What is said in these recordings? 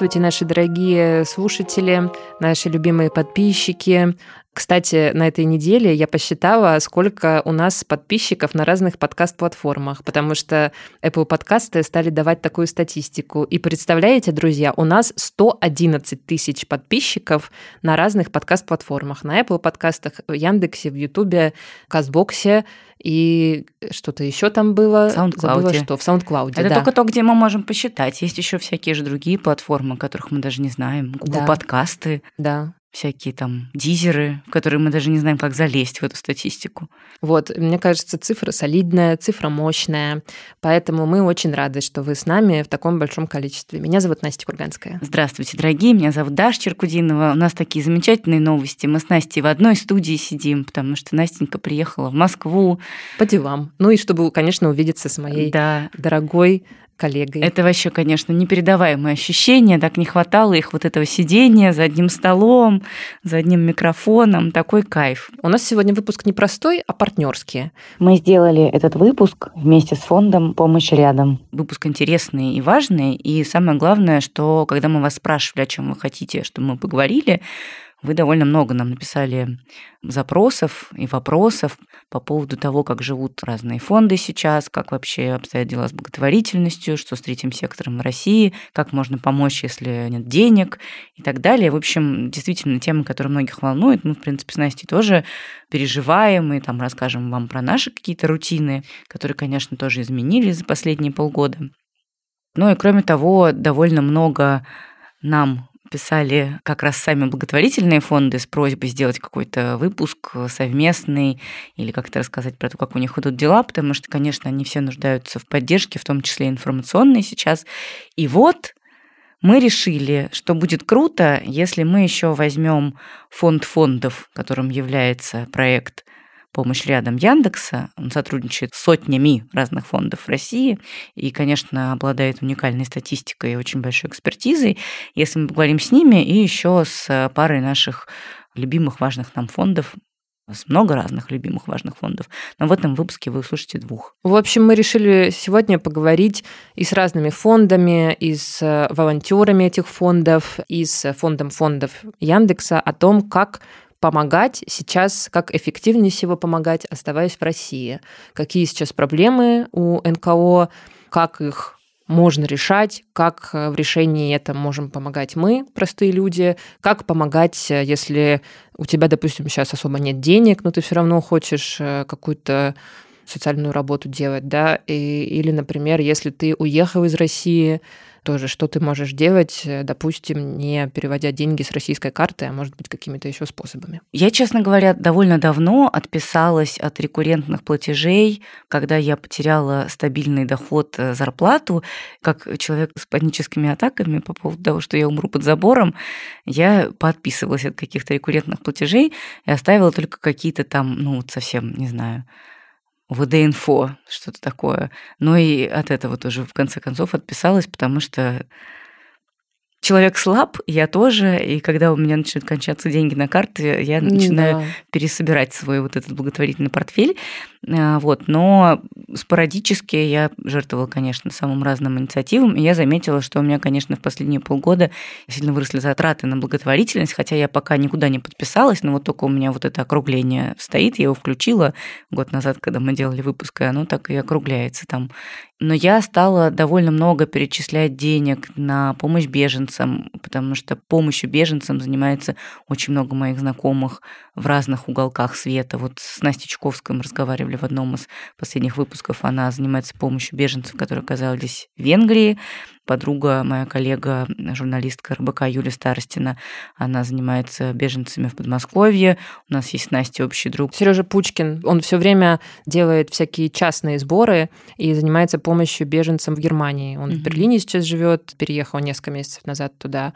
Здравствуйте, наши дорогие слушатели, наши любимые подписчики. Кстати, на этой неделе я посчитала, сколько у нас подписчиков на разных подкаст-платформах, потому что Apple подкасты стали давать такую статистику. И представляете, друзья, у нас 111 тысяч подписчиков на разных подкаст-платформах. На Apple подкастах, в Яндексе, в Ютубе, в Казбоксе и что-то еще там было. В SoundCloud. Забыла, что в SoundCloud. Это да. только то, где мы можем посчитать. Есть еще всякие же другие платформы, которых мы даже не знаем. Google да. подкасты. Да всякие там дизеры, в которые мы даже не знаем, как залезть в эту статистику. Вот, мне кажется, цифра солидная, цифра мощная, поэтому мы очень рады, что вы с нами в таком большом количестве. Меня зовут Настя Курганская. Здравствуйте, дорогие, меня зовут Даша Черкудинова. У нас такие замечательные новости. Мы с Настей в одной студии сидим, потому что Настенька приехала в Москву. По делам. Ну и чтобы, конечно, увидеться с моей да. дорогой коллегой. Это вообще, конечно, непередаваемое ощущение. Так не хватало их вот этого сидения за одним столом, за одним микрофоном. Такой кайф. У нас сегодня выпуск не простой, а партнерский. Мы сделали этот выпуск вместе с фондом «Помощь рядом». Выпуск интересный и важный. И самое главное, что когда мы вас спрашивали, о чем вы хотите, чтобы мы поговорили, вы довольно много нам написали запросов и вопросов по поводу того, как живут разные фонды сейчас, как вообще обстоят дела с благотворительностью, что с третьим сектором в России, как можно помочь, если нет денег и так далее. В общем, действительно, тема, которая многих волнует. Мы, в принципе, с Настей тоже переживаем и там расскажем вам про наши какие-то рутины, которые, конечно, тоже изменились за последние полгода. Ну и кроме того, довольно много нам писали как раз сами благотворительные фонды с просьбой сделать какой-то выпуск совместный или как-то рассказать про то, как у них идут дела, потому что, конечно, они все нуждаются в поддержке, в том числе информационной сейчас. И вот мы решили, что будет круто, если мы еще возьмем фонд фондов, которым является проект помощь рядом Яндекса. Он сотрудничает с сотнями разных фондов России и, конечно, обладает уникальной статистикой и очень большой экспертизой. Если мы поговорим с ними и еще с парой наших любимых важных нам фондов, много разных любимых важных фондов, но в этом выпуске вы услышите двух. В общем, мы решили сегодня поговорить и с разными фондами, и с волонтерами этих фондов, и с фондом фондов Яндекса о том, как помогать сейчас, как эффективнее всего помогать, оставаясь в России. Какие сейчас проблемы у НКО, как их можно решать, как в решении это можем помогать мы, простые люди, как помогать, если у тебя, допустим, сейчас особо нет денег, но ты все равно хочешь э, какую-то социальную работу делать, да, и, или, например, если ты уехал из России, тоже, что ты можешь делать, э, допустим, не переводя деньги с российской карты, а может быть какими-то еще способами? Я, честно говоря, довольно давно отписалась от рекуррентных платежей, когда я потеряла стабильный доход, э, зарплату, как человек с паническими атаками по поводу того, что я умру под забором, я подписывалась от каких-то рекуррентных платежей и оставила только какие-то там, ну, совсем, не знаю, ВД-инфо, что-то такое. Но и от этого тоже в конце концов отписалась, потому что человек слаб, я тоже, и когда у меня начинают кончаться деньги на карты, я начинаю да. пересобирать свой вот этот благотворительный портфель. А, вот. Но спорадически я жертвовала, конечно, самым разным инициативам, и я заметила, что у меня, конечно, в последние полгода сильно выросли затраты на благотворительность, хотя я пока никуда не подписалась, но вот только у меня вот это округление стоит, я его включила год назад, когда мы делали выпуск, и оно так и округляется там. Но я стала довольно много перечислять денег на помощь беженцам, потому что помощью беженцам занимается очень много моих знакомых в разных уголках света. Вот с Настей Чуковской мы разговаривали в одном из последних выпусков. Она занимается помощью беженцев, которые оказались в Венгрии. Подруга, моя коллега, журналистка РБК Юлия Старостина, она занимается беженцами в Подмосковье. У нас есть Настя общий друг. Сережа Пучкин, он все время делает всякие частные сборы и занимается помощью беженцам в Германии. Он mm-hmm. в Берлине сейчас живет, переехал несколько месяцев назад туда.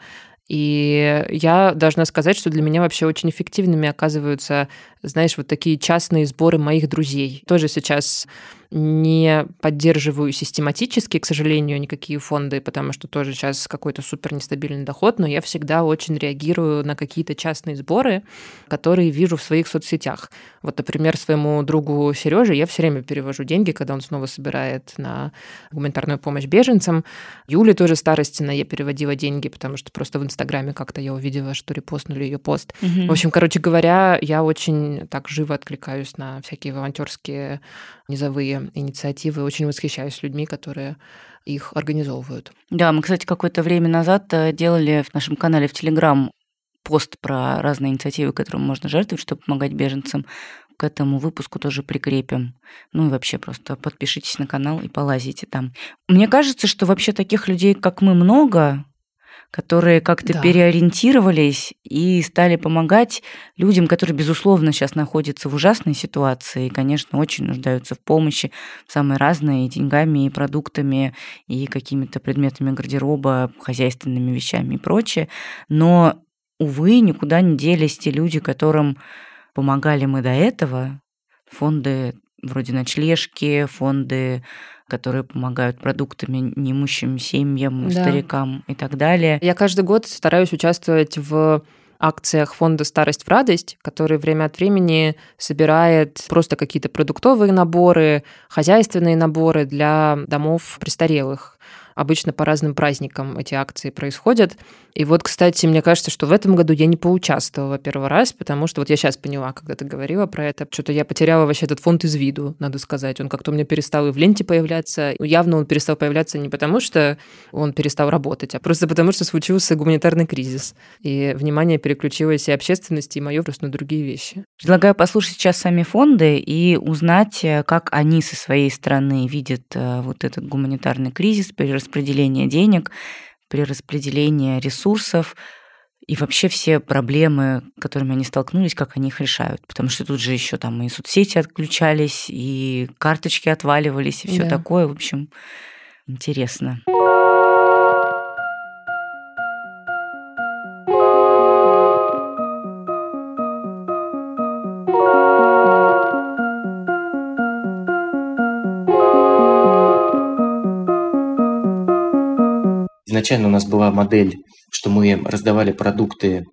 И я должна сказать, что для меня вообще очень эффективными оказываются, знаешь, вот такие частные сборы моих друзей. Тоже сейчас не поддерживаю систематически, к сожалению, никакие фонды, потому что тоже сейчас какой-то супер нестабильный доход, но я всегда очень реагирую на какие-то частные сборы, которые вижу в своих соцсетях. Вот, например, своему другу Сереже я все время перевожу деньги, когда он снова собирает на гуманитарную помощь беженцам. Юле тоже Старостина я переводила деньги, потому что просто в Инстаграме как-то я увидела, что репостнули ее пост. Угу. В общем, короче говоря, я очень так живо откликаюсь на всякие волонтерские низовые инициативы, очень восхищаюсь людьми, которые их организовывают. Да, мы, кстати, какое-то время назад э, делали в нашем канале в Телеграм пост про разные инициативы, которым можно жертвовать, чтобы помогать беженцам. К этому выпуску тоже прикрепим. Ну и вообще просто подпишитесь на канал и полазите там. Мне кажется, что вообще таких людей, как мы, много, которые как-то да. переориентировались и стали помогать людям, которые, безусловно, сейчас находятся в ужасной ситуации и, конечно, очень нуждаются в помощи, самые разные, и деньгами, и продуктами, и какими-то предметами гардероба, хозяйственными вещами и прочее. Но, увы, никуда не делись те люди, которым помогали мы до этого, фонды вроде ночлежки, фонды которые помогают продуктами неимущим семьям, да. старикам и так далее. Я каждый год стараюсь участвовать в акциях фонда «Старость в радость», который время от времени собирает просто какие-то продуктовые наборы, хозяйственные наборы для домов престарелых. Обычно по разным праздникам эти акции происходят. И вот, кстати, мне кажется, что в этом году я не поучаствовала первый раз, потому что вот я сейчас поняла, когда ты говорила про это, что-то я потеряла вообще этот фонд из виду, надо сказать. Он как-то у меня перестал и в ленте появляться. Явно он перестал появляться не потому, что он перестал работать, а просто потому, что случился гуманитарный кризис. И внимание переключилось и общественности, и мое просто на другие вещи. Предлагаю послушать сейчас сами фонды и узнать, э, как они со своей стороны видят э, вот этот гуманитарный кризис, перераспределение денег, при распределении ресурсов и вообще все проблемы, которыми они столкнулись, как они их решают. Потому что тут же еще там и соцсети отключались, и карточки отваливались, и все да. такое. В общем, интересно. Изначально у нас была модель, что мы раздавали продукты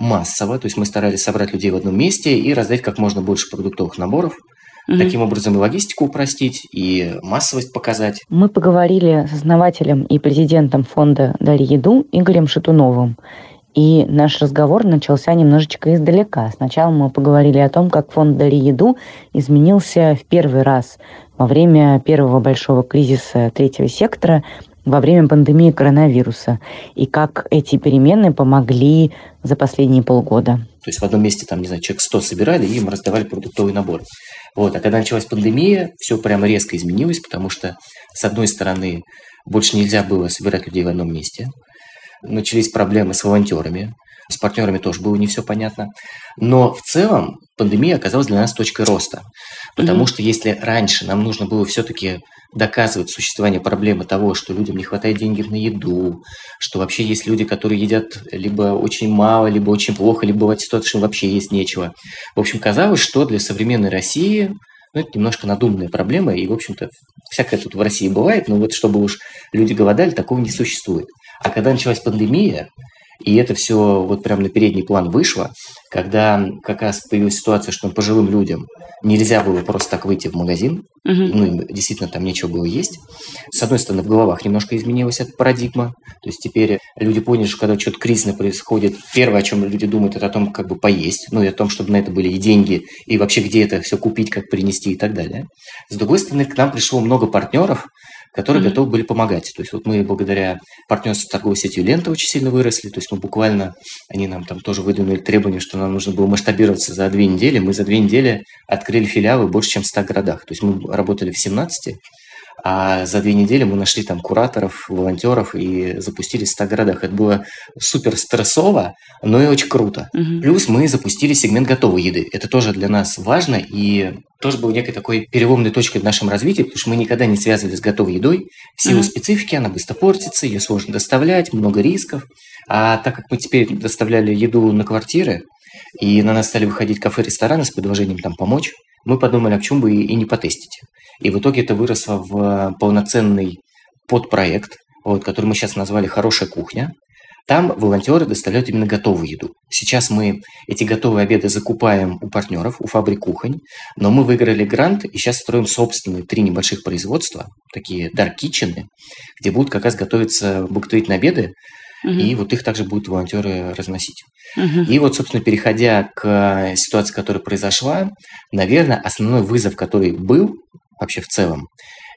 массово, то есть мы старались собрать людей в одном месте и раздать как можно больше продуктовых наборов. Угу. Таким образом и логистику упростить, и массовость показать. Мы поговорили с основателем и президентом фонда «Дари еду» Игорем Шатуновым. И наш разговор начался немножечко издалека. Сначала мы поговорили о том, как фонд «Дари еду» изменился в первый раз во время первого большого кризиса третьего сектора во время пандемии коронавируса и как эти перемены помогли за последние полгода. То есть в одном месте, там, не знаю, человек 100 собирали, и им раздавали продуктовый набор. Вот. А когда началась пандемия, все прямо резко изменилось, потому что, с одной стороны, больше нельзя было собирать людей в одном месте. Начались проблемы с волонтерами, с партнерами тоже было не все понятно. Но в целом пандемия оказалась для нас точкой роста. Потому mm-hmm. что если раньше нам нужно было все-таки доказывать существование проблемы того, что людям не хватает денег на еду, что вообще есть люди, которые едят либо очень мало, либо очень плохо, либо бывает ситуация, что вообще есть нечего. В общем, казалось, что для современной России ну, это немножко надуманная проблема, и, в общем-то, всякое тут в России бывает, но вот чтобы уж люди голодали, такого не существует. А когда началась пандемия, и это все вот прямо на передний план вышло, когда как раз появилась ситуация, что пожилым людям нельзя было просто так выйти в магазин, угу. ну, действительно там нечего было есть. С одной стороны, в головах немножко изменилась эта парадигма, то есть теперь люди поняли, что когда что-то кризисное происходит, первое, о чем люди думают, это о том, как бы поесть, ну и о том, чтобы на это были и деньги, и вообще где это все купить, как принести и так далее. С другой стороны, к нам пришло много партнеров, которые mm-hmm. готовы были помогать. То есть вот мы благодаря партнерству с торговой сетью «Лента» очень сильно выросли. То есть мы буквально, они нам там тоже выдвинули требования, что нам нужно было масштабироваться за две недели. Мы за две недели открыли филиалы больше, чем в 100 городах. То есть мы работали в 17, а за две недели мы нашли там кураторов, волонтеров и запустили в 100 городах. Это было супер стрессово, но и очень круто. Угу. Плюс мы запустили сегмент готовой еды. Это тоже для нас важно и тоже был некой такой переломной точкой в нашем развитии, потому что мы никогда не связывали с готовой едой. В силу mm специфики она быстро портится, ее сложно доставлять, много рисков. А так как мы теперь доставляли еду на квартиры, и на нас стали выходить кафе, рестораны с предложением там помочь, мы подумали, а почему бы и, и не потестить. И в итоге это выросло в полноценный подпроект, вот, который мы сейчас назвали «Хорошая кухня». Там волонтеры доставляют именно готовую еду. Сейчас мы эти готовые обеды закупаем у партнеров, у фабрик кухонь, но мы выиграли грант и сейчас строим собственные три небольших производства, такие dark kitchen, где будут как раз готовиться благотворительные обеды, угу. и вот их также будут волонтеры разносить. Угу. И вот, собственно, переходя к ситуации, которая произошла, наверное, основной вызов, который был вообще в целом,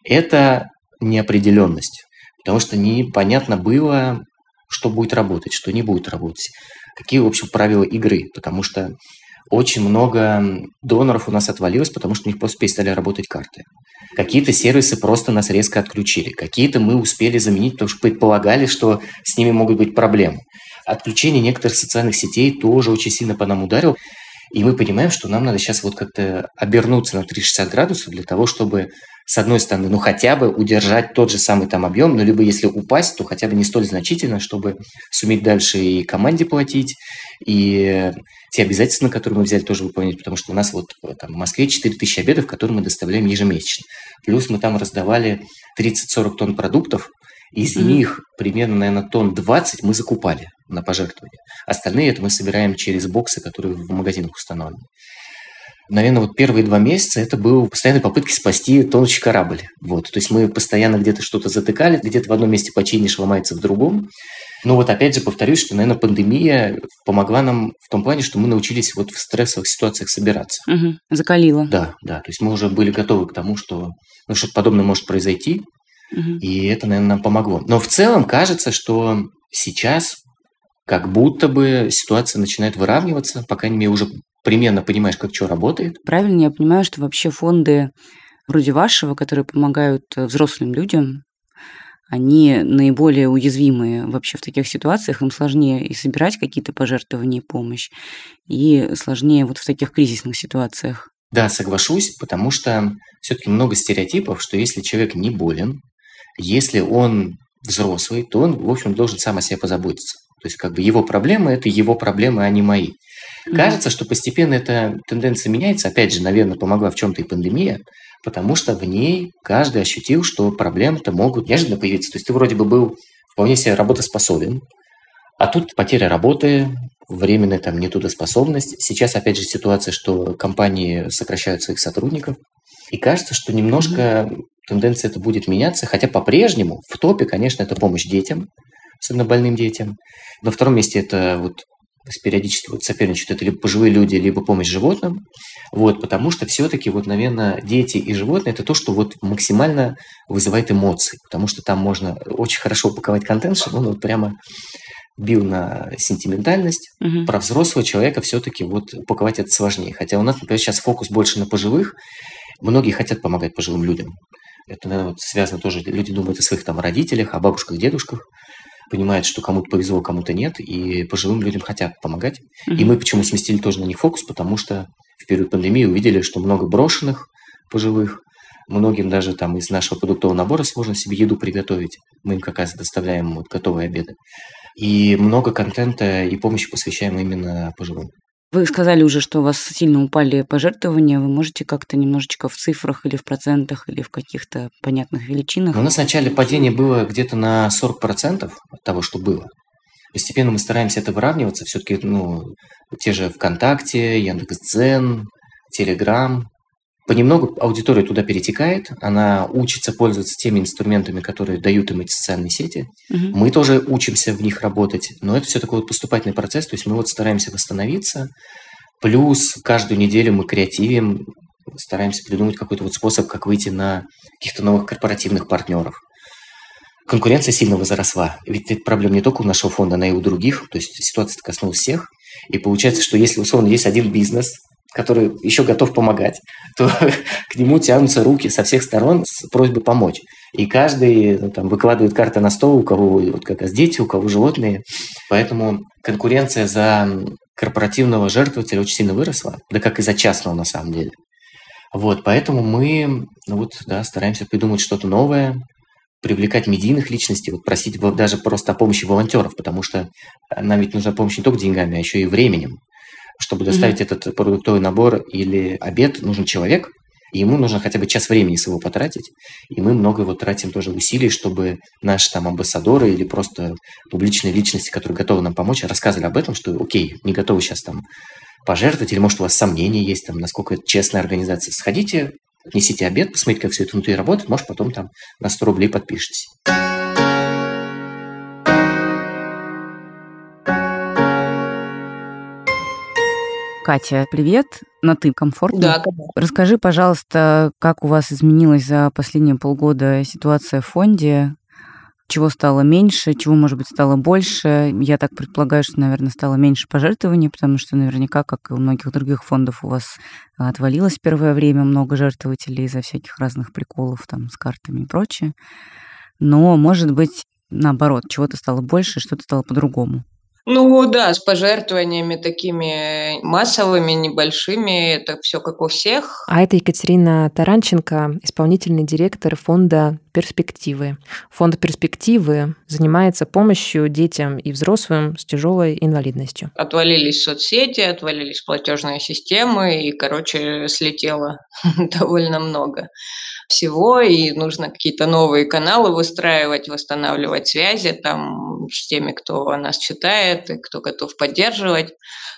это неопределенность. Потому что непонятно было, что будет работать, что не будет работать. Какие, в общем, правила игры. Потому что очень много доноров у нас отвалилось, потому что у них просто перестали работать карты. Какие-то сервисы просто нас резко отключили. Какие-то мы успели заменить, потому что предполагали, что с ними могут быть проблемы. Отключение некоторых социальных сетей тоже очень сильно по нам ударило. И мы понимаем, что нам надо сейчас вот как-то обернуться на 360 градусов для того, чтобы с одной стороны, ну хотя бы удержать тот же самый там объем, но либо если упасть, то хотя бы не столь значительно, чтобы суметь дальше и команде платить, и те обязательства, которые мы взяли, тоже выполнять, потому что у нас вот там, в Москве 4000 обедов, которые мы доставляем ежемесячно. Плюс мы там раздавали 30-40 тонн продуктов, из mm-hmm. них примерно, наверное, тонн 20 мы закупали на пожертвования. Остальные это мы собираем через боксы, которые в магазинах установлены наверное, вот первые два месяца это было постоянной попытки спасти тонущий корабль. Вот. То есть мы постоянно где-то что-то затыкали, где-то в одном месте починишь, ломается в другом. Но вот опять же повторюсь, что, наверное, пандемия помогла нам в том плане, что мы научились вот в стрессовых ситуациях собираться. Угу. Закалила. Да, да. То есть мы уже были готовы к тому, что ну, что-то подобное может произойти. Угу. И это, наверное, нам помогло. Но в целом кажется, что сейчас как будто бы ситуация начинает выравниваться, по крайней мере, уже примерно понимаешь, как что работает. Правильно я понимаю, что вообще фонды вроде вашего, которые помогают э, взрослым людям, они наиболее уязвимые вообще в таких ситуациях, им сложнее и собирать какие-то пожертвования и помощь, и сложнее вот в таких кризисных ситуациях. Да, соглашусь, потому что все-таки много стереотипов, что если человек не болен, если он взрослый, то он, в общем, должен сам о себе позаботиться. То есть как бы его проблемы – это его проблемы, а не мои. Кажется, что постепенно эта тенденция меняется. Опять же, наверное, помогла в чем-то и пандемия, потому что в ней каждый ощутил, что проблемы-то могут неожиданно появиться. То есть ты вроде бы был вполне себе работоспособен, а тут потеря работы, временная там нетрудоспособность. Сейчас, опять же, ситуация, что компании сокращают своих сотрудников. И кажется, что немножко mm-hmm. тенденция это будет меняться, хотя по-прежнему в топе, конечно, это помощь детям, особенно больным детям. На втором месте это вот периодически вот соперничают это либо пожилые люди, либо помощь животным. Вот, потому что все-таки, вот, наверное, дети и животные – это то, что вот максимально вызывает эмоции. Потому что там можно очень хорошо упаковать контент, чтобы он вот прямо бил на сентиментальность. Угу. Про взрослого человека все-таки вот упаковать это сложнее. Хотя у нас, например, сейчас фокус больше на пожилых. Многие хотят помогать пожилым людям. Это, наверное, вот связано тоже, люди думают о своих там родителях, о бабушках, дедушках понимают, что кому-то повезло, кому-то нет, и пожилым людям хотят помогать. Mm-hmm. И мы почему сместили тоже на них фокус, потому что в период пандемии увидели, что много брошенных пожилых, многим даже там из нашего продуктового набора сложно себе еду приготовить. Мы им как раз доставляем вот готовые обеды. И много контента и помощи посвящаем именно пожилым. Вы сказали уже, что у вас сильно упали пожертвования. Вы можете как-то немножечко в цифрах или в процентах, или в каких-то понятных величинах? У нас вначале падение было где-то на 40% от того, что было. Постепенно мы стараемся это выравниваться. Все-таки ну, те же ВКонтакте, Яндекс.Дзен, Телеграм, Понемногу аудитория туда перетекает, она учится пользоваться теми инструментами, которые дают им эти социальные сети. Угу. Мы тоже учимся в них работать, но это все такой вот поступательный процесс, то есть мы вот стараемся восстановиться, плюс каждую неделю мы креативим, стараемся придумать какой-то вот способ, как выйти на каких-то новых корпоративных партнеров. Конкуренция сильно возросла, ведь это проблема не только у нашего фонда, она и у других, то есть ситуация коснулась всех. И получается, что если условно есть один бизнес, который еще готов помогать, то к нему тянутся руки со всех сторон с просьбой помочь. И каждый ну, там, выкладывает карты на стол, у кого вот как раз дети, у кого животные. Поэтому конкуренция за корпоративного жертвователя очень сильно выросла, да как и за частного на самом деле. Вот, поэтому мы ну вот, да, стараемся придумать что-то новое, привлекать медийных личностей, вот просить даже просто о помощи волонтеров, потому что нам ведь нужна помощь не только деньгами, а еще и временем. Чтобы доставить mm-hmm. этот продуктовый набор или обед, нужен человек, И ему нужно хотя бы час времени своего потратить, и мы много его тратим тоже усилий, чтобы наши там амбассадоры или просто публичные личности, которые готовы нам помочь, рассказывали об этом, что окей, не готовы сейчас там пожертвовать, или может у вас сомнения есть, там, насколько это честная организация. Сходите, отнесите обед, посмотрите, как все это внутри работает, может потом там на 100 рублей подпишитесь. Катя, привет. На ты комфортно? Да. Расскажи, пожалуйста, как у вас изменилась за последние полгода ситуация в фонде? Чего стало меньше, чего, может быть, стало больше? Я так предполагаю, что, наверное, стало меньше пожертвований, потому что наверняка, как и у многих других фондов, у вас отвалилось первое время много жертвователей из-за всяких разных приколов там с картами и прочее. Но, может быть, наоборот, чего-то стало больше, что-то стало по-другому. Ну да, с пожертвованиями такими массовыми, небольшими, это все как у всех. А это Екатерина Таранченко, исполнительный директор фонда «Перспективы». Фонд «Перспективы» занимается помощью детям и взрослым с тяжелой инвалидностью. Отвалились соцсети, отвалились платежные системы, и, короче, слетело довольно много всего, и нужно какие-то новые каналы выстраивать, восстанавливать связи там с теми, кто нас читает и кто готов поддерживать.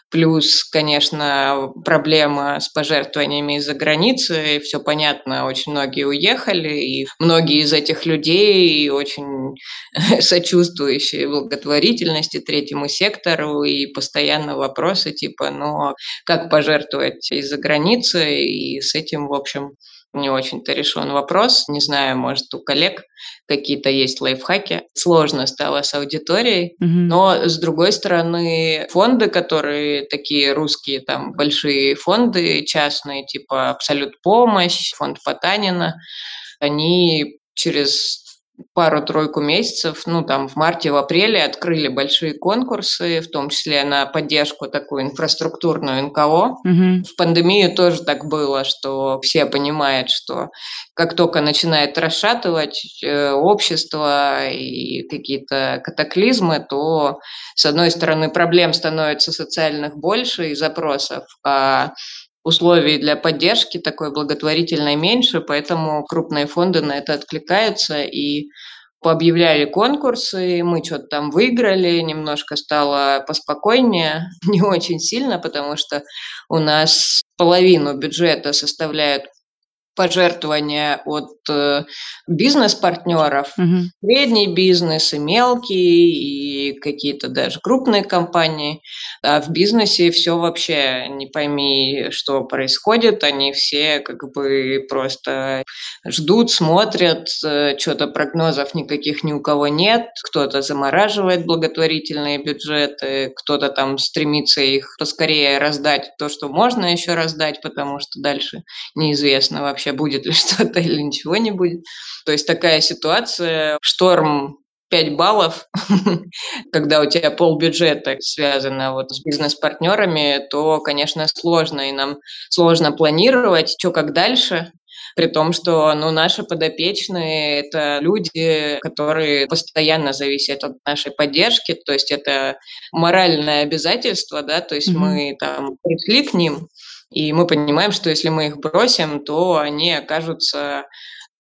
Плюс, конечно, проблема с пожертвованиями из-за границы. Все понятно, очень многие уехали, и многие из этих людей очень сочувствующие благотворительности третьему сектору, и постоянно вопросы типа, ну, как пожертвовать из-за границы, и с этим, в общем, не очень-то решен вопрос. Не знаю, может, у коллег какие-то есть лайфхаки. Сложно стало с аудиторией, Мгм. но с другой стороны, фонды, которые такие русские, там большие фонды частные, типа Абсолют помощь, фонд Потанина, они через пару-тройку месяцев, ну, там, в марте, в апреле открыли большие конкурсы, в том числе на поддержку такую инфраструктурную НКО. Мгм. В пандемию тоже так было, что все понимают, что как только начинает расшатывать э, общество и какие-то катаклизмы, то, с одной стороны, проблем становится социальных больше и запросов, а условий для поддержки такой благотворительной меньше, поэтому крупные фонды на это откликаются и пообъявляли конкурсы, мы что-то там выиграли, немножко стало поспокойнее, не очень сильно, потому что у нас половину бюджета составляют пожертвования от э, бизнес-партнеров, Мгм. средний бизнес и мелкий, и какие-то даже крупные компании. А в бизнесе все вообще не пойми, что происходит. Они все как бы просто ждут, смотрят, что-то прогнозов никаких ни у кого нет. Кто-то замораживает благотворительные бюджеты, кто-то там стремится их поскорее раздать, то, что можно еще раздать, потому что дальше неизвестно вообще, будет ли что-то или ничего не будет. То есть такая ситуация, шторм 5 баллов, когда у тебя полбюджета связано вот с бизнес-партнерами, то, конечно, сложно, и нам сложно планировать, что как дальше, при том, что ну, наши подопечные – это люди, которые постоянно зависят от нашей поддержки, то есть это моральное обязательство, да, то есть Мгм. мы там пришли к ним, и мы понимаем, что если мы их бросим, то они окажутся,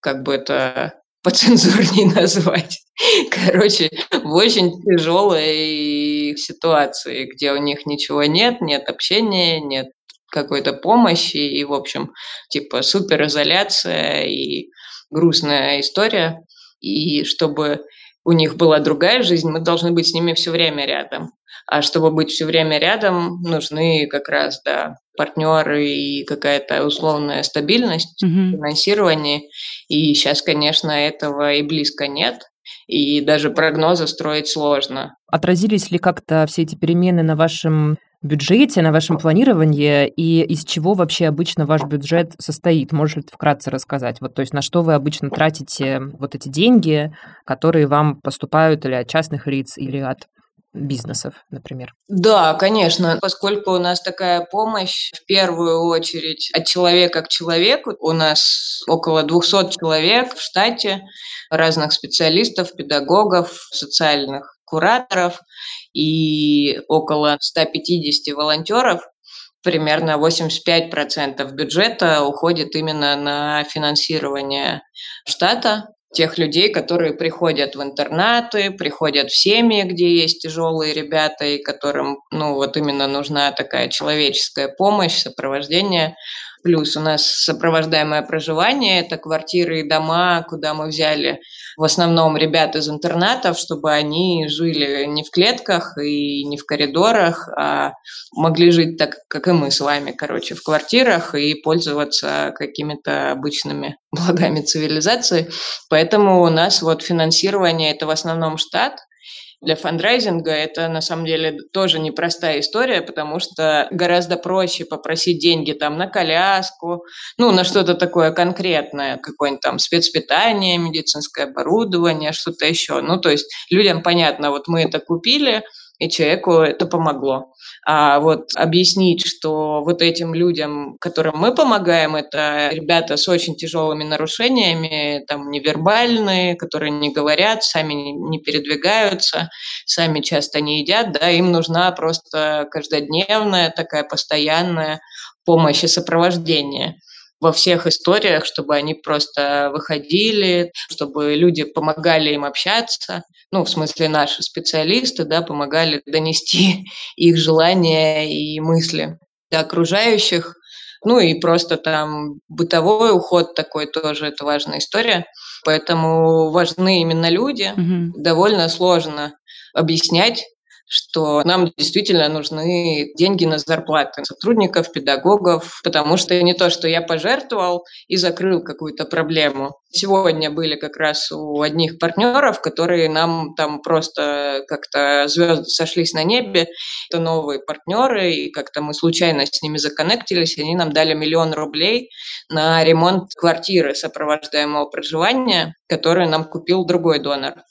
как бы это поцензурнее назвать, короче, в очень тяжелой ситуации, где у них ничего нет, нет общения, нет какой-то помощи, и, в общем, типа суперизоляция и грустная история. И чтобы у них была другая жизнь, мы должны быть с ними все время рядом. А чтобы быть все время рядом, нужны как раз, да, партнеры и какая-то условная стабильность Мгм. финансирование. И сейчас, конечно, этого и близко нет. И даже прогнозы строить сложно. Отразились ли как-то все эти перемены на вашем бюджете, на вашем планировании, и из чего вообще обычно ваш бюджет состоит? Можешь ли ты вкратце рассказать? Вот, то есть на что вы обычно тратите вот эти деньги, которые вам поступают или от частных лиц, или от бизнесов, например? Да, конечно, поскольку у нас такая помощь в первую очередь от человека к человеку, у нас около 200 человек в штате, разных специалистов, педагогов, социальных кураторов и около 150 волонтеров. примерно 85% бюджета уходит именно на финансирование штата, тех людей, которые приходят в интернаты, приходят в семьи, где есть тяжелые ребята, и которым, ну, вот именно нужна такая человеческая помощь, сопровождение. Плюс у нас сопровождаемое проживание – это квартиры и дома, куда мы взяли в основном ребят из интернатов, чтобы они жили не в клетках и не в коридорах, а могли жить так, как и мы с вами, короче, в квартирах и пользоваться какими-то обычными благами цивилизации. Поэтому у нас вот финансирование – это в основном штат, для фандрайзинга это на самом деле тоже непростая история, потому что гораздо проще попросить деньги там на коляску, ну, на что-то такое конкретное, какое-нибудь там спецпитание, медицинское оборудование, что-то еще. Ну, то есть людям понятно, вот мы это купили, и человеку это помогло. А вот объяснить, что вот этим людям, которым мы помогаем, это ребята с очень тяжелыми нарушениями, там невербальные, которые не говорят, сами не передвигаются, сами часто не едят, да, им нужна просто каждодневная такая постоянная помощь и сопровождение во всех историях, чтобы они просто выходили, чтобы люди помогали им общаться, ну, в смысле наши специалисты, да, помогали донести их желания и мысли до окружающих, ну и просто там бытовой уход такой тоже это важная история. Поэтому важны именно люди. Угу. Довольно сложно объяснять что нам действительно нужны деньги на зарплаты сотрудников, педагогов, потому что не то, что я пожертвовал и закрыл какую-то проблему. Сегодня были как раз у одних партнеров, которые нам там просто как-то звезды сошлись на небе. Это новые партнеры, и как-то мы случайно с ними законнектились, они нам дали миллион рублей на ремонт квартиры сопровождаемого проживания, которую нам купил другой донор.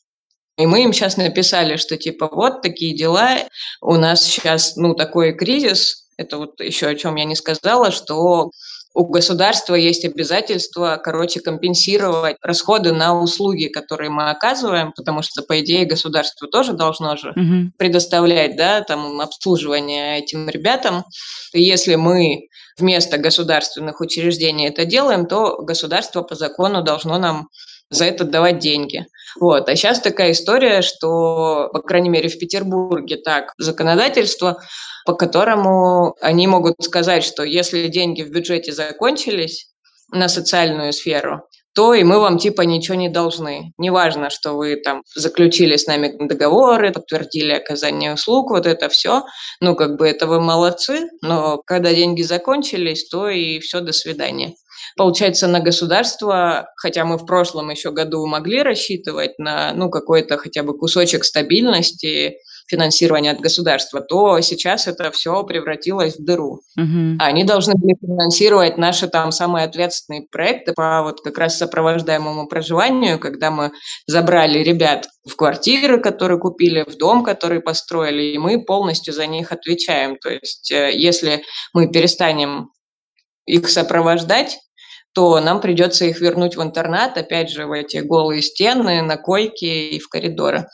И мы им сейчас написали, что типа вот такие дела, у нас сейчас ну такой кризис, это вот еще о чем я не сказала, что у государства есть обязательство, короче, компенсировать расходы на услуги, которые мы оказываем, потому что, по идее, государство тоже должно же угу. предоставлять, да, там, обслуживание этим ребятам. И если мы вместо государственных учреждений это делаем, то государство по закону должно нам за это давать деньги. Вот. А сейчас такая история, что, по крайней мере, в Петербурге так законодательство, по которому они могут сказать, что если деньги в бюджете закончились на социальную сферу, то и мы вам типа ничего не должны. Неважно, что вы там заключили с нами договоры, подтвердили оказание услуг, вот это все. Ну, как бы это вы молодцы, но когда деньги закончились, то и все, до свидания. Получается, на государство, хотя мы в прошлом еще году могли рассчитывать на ну, какой-то хотя бы кусочек стабильности, финансирования от государства, то сейчас это все превратилось в дыру. Угу. Они должны были финансировать наши там самые ответственные проекты по вот как раз сопровождаемому проживанию, когда мы забрали ребят в квартиры, которые купили, в дом, который построили, и мы полностью за них отвечаем. То есть э, если мы перестанем их сопровождать, то нам придется их вернуть в интернат, опять же, в эти голые стены, на койки и в коридоры.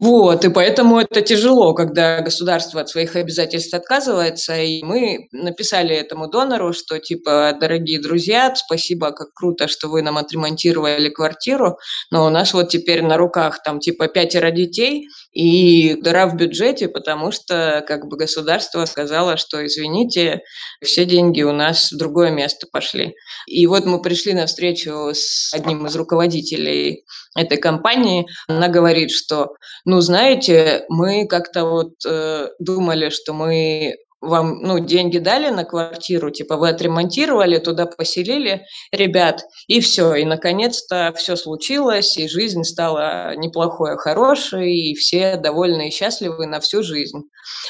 Вот, и поэтому это тяжело, когда государство от своих обязательств отказывается, и мы написали этому донору, что типа, дорогие друзья, спасибо, как круто, что вы нам отремонтировали квартиру, но у нас вот теперь на руках там типа пятеро детей и дыра в бюджете, потому что как бы государство сказало, что извините, все деньги у нас в другое место пошли. И вот мы пришли на встречу с одним из руководителей этой компании, она говорит, что, ну, знаете, мы как-то вот э, думали, что мы вам ну, деньги дали на квартиру, типа вы отремонтировали, туда поселили ребят, и все. И наконец-то все случилось, и жизнь стала неплохой, а хорошей, и все довольны и счастливы на всю жизнь.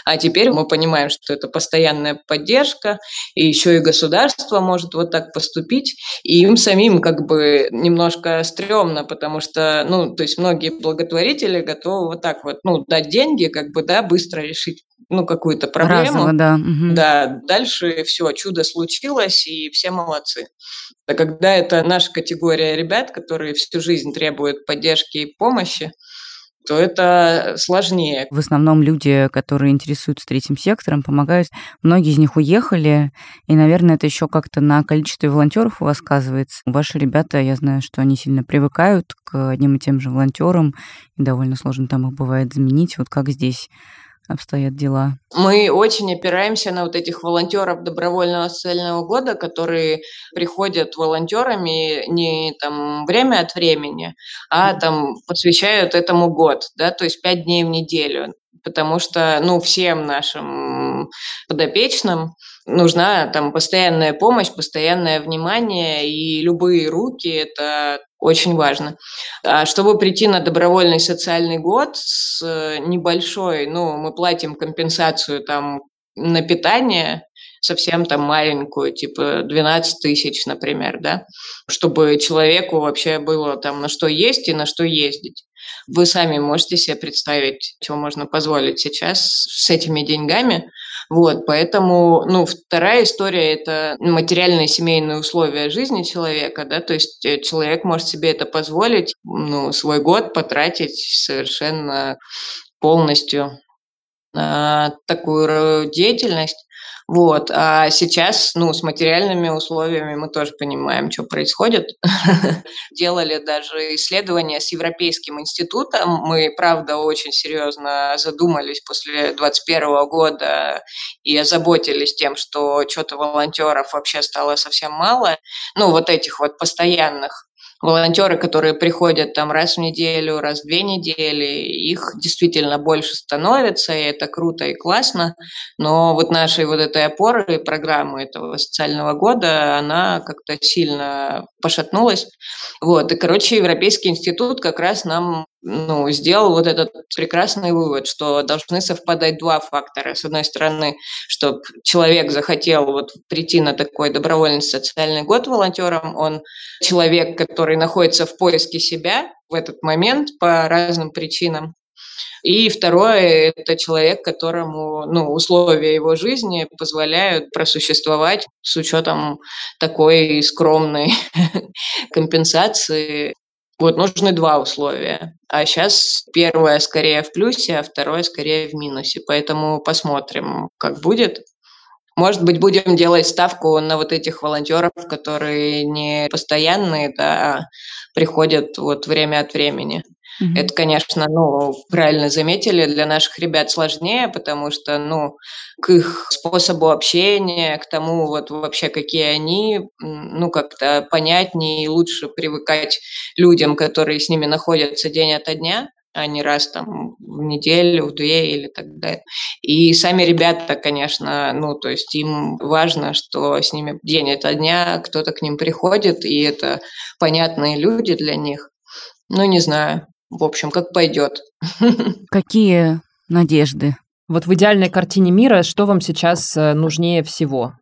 А теперь мы понимаем, что это постоянная поддержка, и еще и государство может вот так поступить, и им самим как бы немножко стрёмно, потому что, ну, то есть многие благотворители готовы вот так вот, ну, дать деньги, как бы, да, быстро решить ну, какую-то проблему. Разово, да. Угу. Да, дальше все, чудо случилось, и все молодцы. А когда это наша категория ребят, которые всю жизнь требуют поддержки и помощи, то это сложнее. В основном люди, которые интересуются третьим сектором, помогают. Многие из них уехали, и, наверное, это еще как-то на количестве волонтеров у вас сказывается. Ваши ребята, я знаю, что они сильно привыкают к одним и тем же волонтерам, и довольно сложно там их бывает заменить. Вот как здесь обстоят дела? Мы очень опираемся на вот этих волонтеров добровольного социального года, которые приходят волонтерами не там время от времени, а там посвящают этому год, да, то есть пять дней в неделю потому что, ну, всем нашим подопечным нужна там постоянная помощь, постоянное внимание, и любые руки – это очень важно. А чтобы прийти на добровольный социальный год с э, небольшой, ну, мы платим компенсацию там на питание, совсем там маленькую, типа 12 тысяч, например, да, чтобы человеку вообще было там на что есть и на что ездить. Вы сами можете себе представить, чего можно позволить сейчас с этими деньгами. Вот, поэтому, ну, вторая история – это материальные семейные условия жизни человека, да, то есть э, человек может себе это позволить, ну, свой год потратить совершенно полностью на такую деятельность. Вот. А сейчас, ну, с материальными условиями мы тоже понимаем, что происходит. Делали даже исследования с Европейским институтом. Мы, правда, очень серьезно задумались после 2021 года и озаботились тем, что что-то волонтеров вообще стало совсем мало. Ну, вот этих вот постоянных волонтеры, которые приходят там раз в неделю, раз в две недели, их действительно больше становится, и это круто и классно, но вот нашей вот этой опоры программы этого социального года, она как-то сильно пошатнулась. Вот, и, короче, Европейский институт как раз нам ну, сделал вот этот прекрасный вывод, что должны совпадать два фактора. С одной стороны, чтобы человек захотел вот прийти на такой добровольный социальный год волонтером, он человек, который находится в поиске себя в этот момент по разным причинам. И второе – это человек, которому ну, условия его жизни позволяют просуществовать с учетом такой скромной компенсации вот нужны два условия. А сейчас первое скорее в плюсе, а второе скорее в минусе. Поэтому посмотрим, как будет. Может быть, будем делать ставку на вот этих волонтеров, которые не постоянные, да, а приходят вот время от времени. Mm-hmm. Это, конечно, ну, правильно заметили, для наших ребят сложнее, потому что, ну, к их способу общения, к тому вот вообще, какие они, ну, как-то понятнее и лучше привыкать людям, которые с ними находятся день ото дня, а не раз там в неделю, в две или так далее. И сами ребята, конечно, ну, то есть им важно, что с ними день ото дня кто-то к ним приходит, и это понятные люди для них. Ну, не знаю. В общем, как пойдет. Какие надежды? Вот в идеальной картине мира что вам сейчас э, нужнее всего?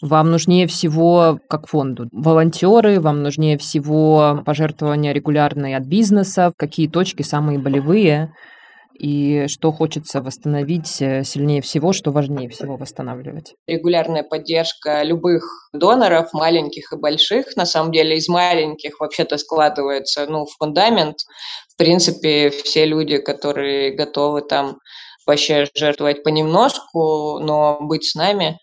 Вам нужнее всего, как фонду, волонтеры, вам нужнее всего пожертвования регулярные от бизнеса, какие точки самые болевые, и что хочется восстановить э, сильнее всего, что важнее всего восстанавливать? Регулярная поддержка любых доноров, маленьких и больших. На самом деле из маленьких вообще-то складывается ну, фундамент. В принципе, все люди, которые готовы там вообще жертвовать понемножку, но быть с нами,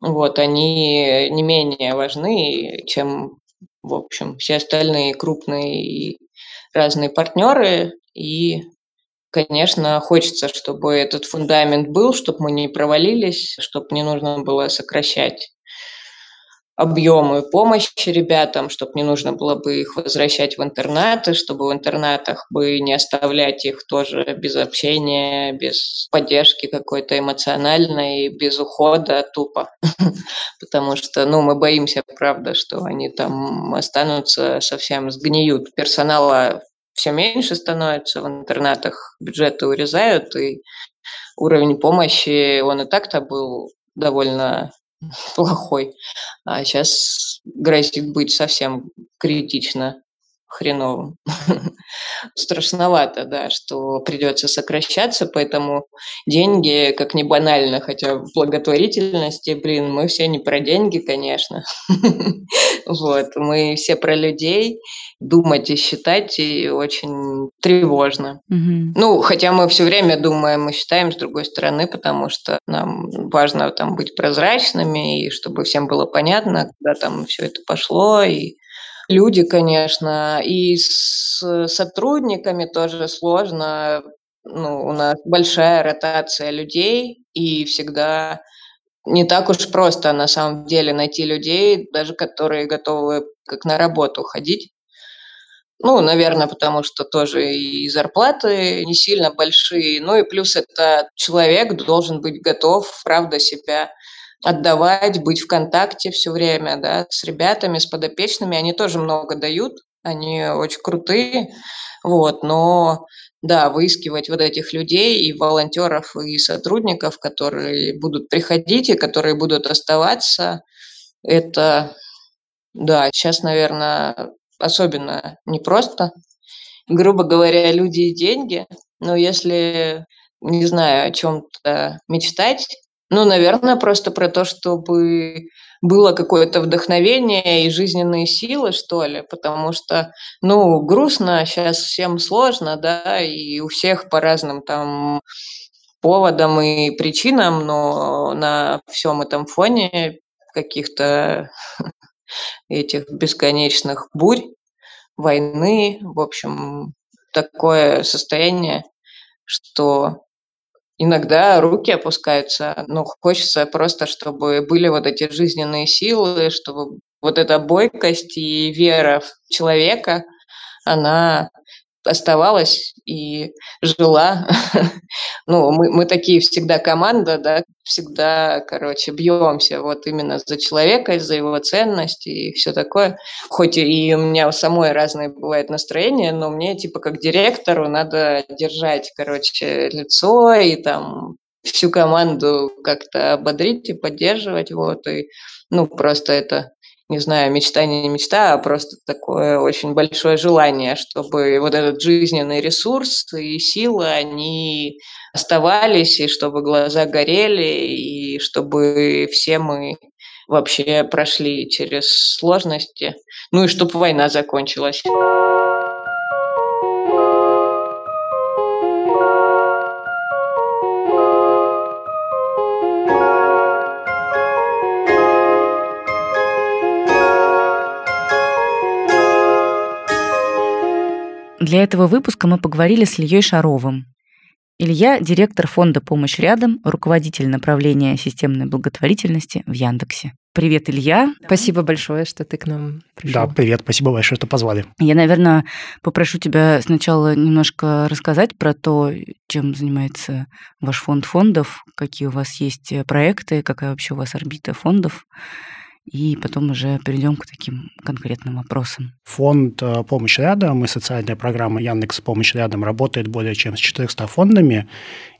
вот, они не менее важны, чем, в общем, все остальные крупные и разные партнеры. И Конечно, хочется, чтобы этот фундамент был, чтобы мы не провалились, чтобы не нужно было сокращать объемы помощи ребятам, чтобы не нужно было бы их возвращать в интернаты, чтобы в интернатах бы не оставлять их тоже без общения, без поддержки какой-то эмоциональной, без ухода тупо. Потому что, ну, мы боимся, правда, что они там останутся, совсем сгниют. Персонала все меньше становится в интернатах, бюджеты урезают, и уровень помощи, он и так-то был довольно плохой, а сейчас грозит быть совсем критично хреновым. Страшновато, да, что придется сокращаться, поэтому деньги, как не банально, хотя в благотворительности, блин, мы все не про деньги, конечно. Вот, мы все про людей, думать и считать и очень тревожно. Ну, хотя мы все время думаем и считаем с другой стороны, потому что нам важно там быть прозрачными и чтобы всем было понятно, куда там все это пошло и люди, конечно, и с сотрудниками тоже сложно. Ну, у нас большая ротация людей, и всегда не так уж просто на самом деле найти людей, даже которые готовы как на работу ходить. Ну, наверное, потому что тоже и зарплаты не сильно большие. Ну и плюс это человек должен быть готов, правда, себя отдавать, быть в контакте все время, да, с ребятами, с подопечными. Они тоже много дают, они очень крутые, вот, но да, выискивать вот этих людей и волонтеров, и сотрудников, которые будут приходить и которые будут оставаться, это, да, сейчас, наверное, особенно непросто. Грубо говоря, люди и деньги, но если, не знаю, о чем-то мечтать, ну, наверное, просто про то, чтобы было какое-то вдохновение и жизненные силы, что ли, потому что, ну, грустно, сейчас всем сложно, да, и у всех по разным там поводам и причинам, но на всем этом фоне каких-то этих бесконечных бурь, войны, в общем, такое состояние, что иногда руки опускаются, но хочется просто, чтобы были вот эти жизненные силы, чтобы вот эта бойкость и вера в человека, она оставалась и жила. ну, мы, мы такие всегда команда, да, всегда, короче, бьемся вот именно за человека, за его ценности и все такое. Хоть и у меня у самой разные бывают настроения, но мне, типа, как директору надо держать, короче, лицо и там всю команду как-то ободрить и поддерживать, вот, и, ну, просто это не знаю, мечта не мечта, а просто такое очень большое желание, чтобы вот этот жизненный ресурс и силы, они оставались, и чтобы глаза горели, и чтобы все мы вообще прошли через сложности, ну и чтобы война закончилась. Для этого выпуска мы поговорили с Ильей Шаровым. Илья – директор фонда «Помощь рядом», руководитель направления системной благотворительности в Яндексе. Привет, Илья. Спасибо большое, что ты к нам пришел. Да, привет, спасибо большое, что позвали. Я, наверное, попрошу тебя сначала немножко рассказать про то, чем занимается ваш фонд фондов, какие у вас есть проекты, какая вообще у вас орбита фондов и потом уже перейдем к таким конкретным вопросам. Фонд э, «Помощь рядом» и социальная программа Яндекс «Помощь рядом» работает более чем с 400 фондами,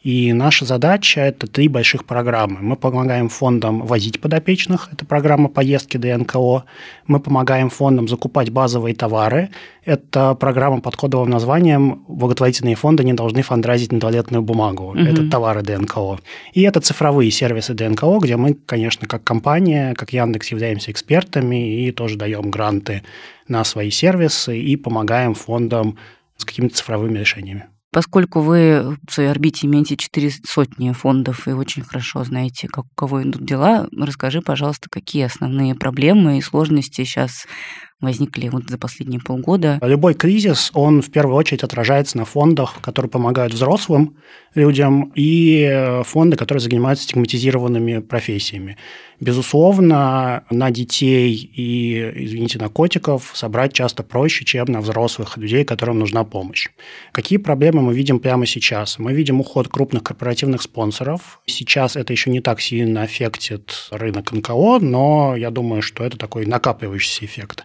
и наша задача – это три больших программы. Мы помогаем фондам возить подопечных, это программа поездки ДНКО. Мы помогаем фондам закупать базовые товары. Это программа под кодовым названием «Благотворительные фонды не должны фандразить на туалетную бумагу». Угу. Это товары ДНКО. И это цифровые сервисы ДНКО, где мы, конечно, как компания, как Яндекс, являемся экспертами и тоже даем гранты на свои сервисы и помогаем фондам с какими-то цифровыми решениями. Поскольку вы в своей орбите имеете четыре сотни фондов и очень хорошо знаете, как у кого идут дела, расскажи, пожалуйста, какие основные проблемы и сложности сейчас возникли вот за последние полгода? Любой кризис, он в первую очередь отражается на фондах, которые помогают взрослым людям, и фонды, которые занимаются стигматизированными профессиями. Безусловно, на детей и, извините, на котиков собрать часто проще, чем на взрослых людей, которым нужна помощь. Какие проблемы мы видим прямо сейчас? Мы видим уход крупных корпоративных спонсоров. Сейчас это еще не так сильно аффектит рынок НКО, но я думаю, что это такой накапливающийся эффект.